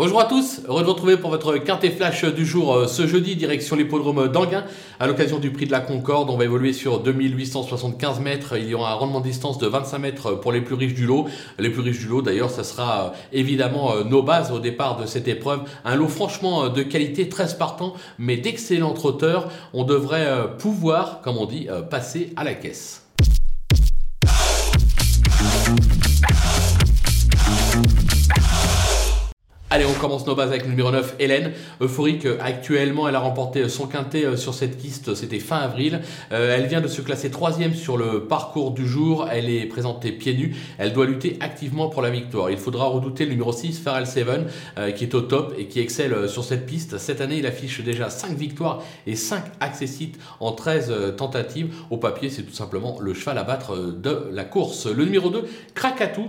Bonjour à tous, heureux de vous retrouver pour votre quintet flash du jour euh, ce jeudi, direction l'hippodrome d'Anguin. À l'occasion du prix de la Concorde, on va évoluer sur 2875 mètres. Il y aura un rendement de distance de 25 mètres pour les plus riches du lot. Les plus riches du lot, d'ailleurs, ça sera euh, évidemment euh, nos bases au départ de cette épreuve. Un lot franchement de qualité, très spartan, mais d'excellents trotteurs. On devrait pouvoir, comme on dit, passer à la caisse. Allez, on commence nos bases avec le numéro 9, Hélène. Euphorique, actuellement, elle a remporté son quintet euh, sur cette piste, c'était fin avril. Euh, elle vient de se classer troisième sur le parcours du jour. Elle est présentée pieds nus. Elle doit lutter activement pour la victoire. Il faudra redouter le numéro 6, Pharrell Seven, euh, qui est au top et qui excelle sur cette piste. Cette année, il affiche déjà 5 victoires et 5 accessites en 13 tentatives. Au papier, c'est tout simplement le cheval à battre de la course. Le numéro 2, Krakatou,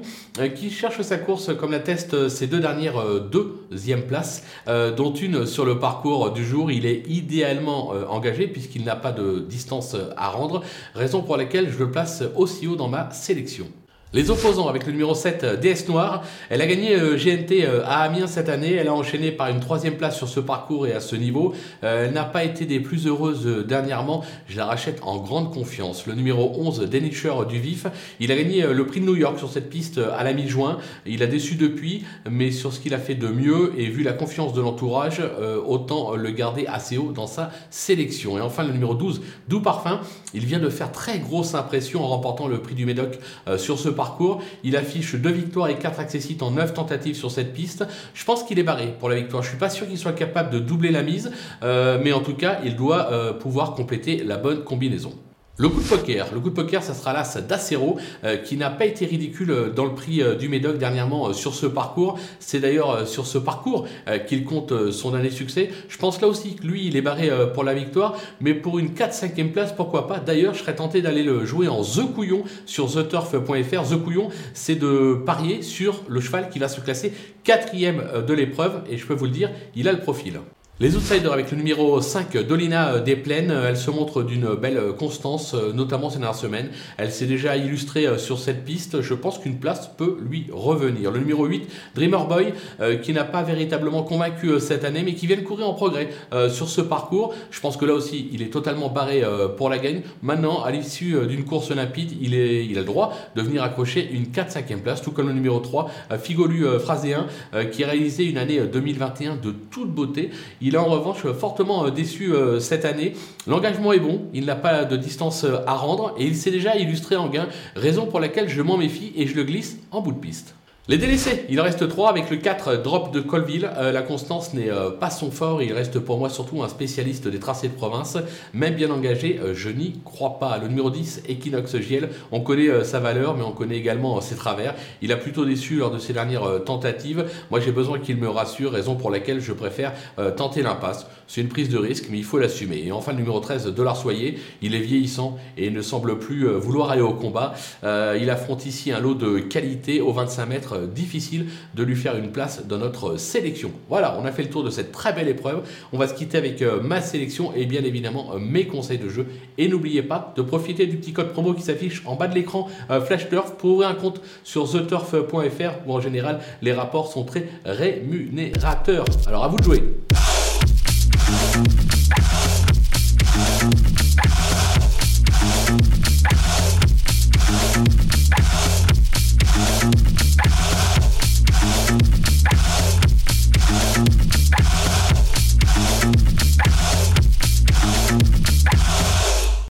qui cherche sa course comme l'attestent ses deux dernières deuxième place, euh, dont une sur le parcours du jour. Il est idéalement euh, engagé puisqu'il n'a pas de distance à rendre, raison pour laquelle je le place aussi haut dans ma sélection. Les opposants avec le numéro 7, euh, DS Noir. Elle a gagné euh, GNT euh, à Amiens cette année. Elle a enchaîné par une troisième place sur ce parcours et à ce niveau. Elle n'a pas été des plus heureuses dernièrement. Je la rachète en grande confiance. Le numéro 11, Denisher du Vif. Il a gagné le prix de New York sur cette piste à la mi-juin. Il a déçu depuis, mais sur ce qu'il a fait de mieux et vu la confiance de l'entourage, autant le garder assez haut dans sa sélection. Et enfin, le numéro 12, Doux Parfum. Il vient de faire très grosse impression en remportant le prix du Médoc sur ce parcours Il affiche deux victoires et quatre accessites en neuf tentatives sur cette piste. Je pense qu'il est barré pour la victoire. Je suis pas sûr qu'il soit capable de doubler la mise, euh, mais en tout cas, il doit euh, pouvoir compléter la bonne combinaison. Le coup de poker, le coup de poker, ça sera l'As d'Acero, euh, qui n'a pas été ridicule euh, dans le prix euh, du Médoc dernièrement sur ce parcours. C'est d'ailleurs sur ce parcours qu'il compte son année succès. Je pense là aussi que lui, il est barré pour la victoire, mais pour une 4-5e place, pourquoi pas. D'ailleurs, je serais tenté d'aller le jouer en The Couillon sur theturf.fr. The Couillon, c'est de parier sur le cheval qui va se classer quatrième de l'épreuve, et je peux vous le dire, il a le profil. Les outsiders avec le numéro 5, Dolina des Plaines, elle se montre d'une belle constance, notamment ces dernières semaines. Elle s'est déjà illustrée euh, sur cette piste. Je pense qu'une place peut lui revenir. Le numéro 8, Dreamer Boy, euh, qui n'a pas véritablement convaincu euh, cette année, mais qui vient de courir en progrès sur ce parcours. Je pense que là aussi, il est totalement barré pour la gagne. Maintenant, à l'issue d'une course limpide, il, est, il a le droit de venir accrocher une 4-5e place, tout comme le numéro 3, Figolu Phraséen, qui a réalisé une année 2021 de toute beauté. Il est en revanche fortement euh, déçu euh, cette année. L'engagement est bon, il n'a pas de distance euh, à rendre et il s'est déjà illustré en gain, raison pour laquelle je m'en méfie et je le glisse en bout de piste. Les délaissés, il reste 3 avec le 4 drop de Colville. Euh, la constance n'est euh, pas son fort, il reste pour moi surtout un spécialiste des tracés de province. Même bien engagé, euh, je n'y crois pas. Le numéro 10, Equinox Giel, on connaît sa valeur, mais on connaît également ses travers. Il a plutôt déçu lors de ses dernières tentatives. Moi j'ai besoin qu'il me rassure, raison pour laquelle je préfère tenter l'impasse. C'est une prise de risque, mais il faut l'assumer. Et enfin le numéro 13, Dollar Soyer, il est vieillissant et ne semble plus vouloir aller au combat. il affronte ici un lot de qualité au 25 mètres difficile de lui faire une place dans notre sélection. Voilà, on a fait le tour de cette très belle épreuve. On va se quitter avec euh, ma sélection et bien évidemment euh, mes conseils de jeu. Et n'oubliez pas de profiter du petit code promo qui s'affiche en bas de l'écran euh, Flash Turf pour ouvrir un compte sur theturf.fr où en général les rapports sont très rémunérateurs. Alors à vous de jouer.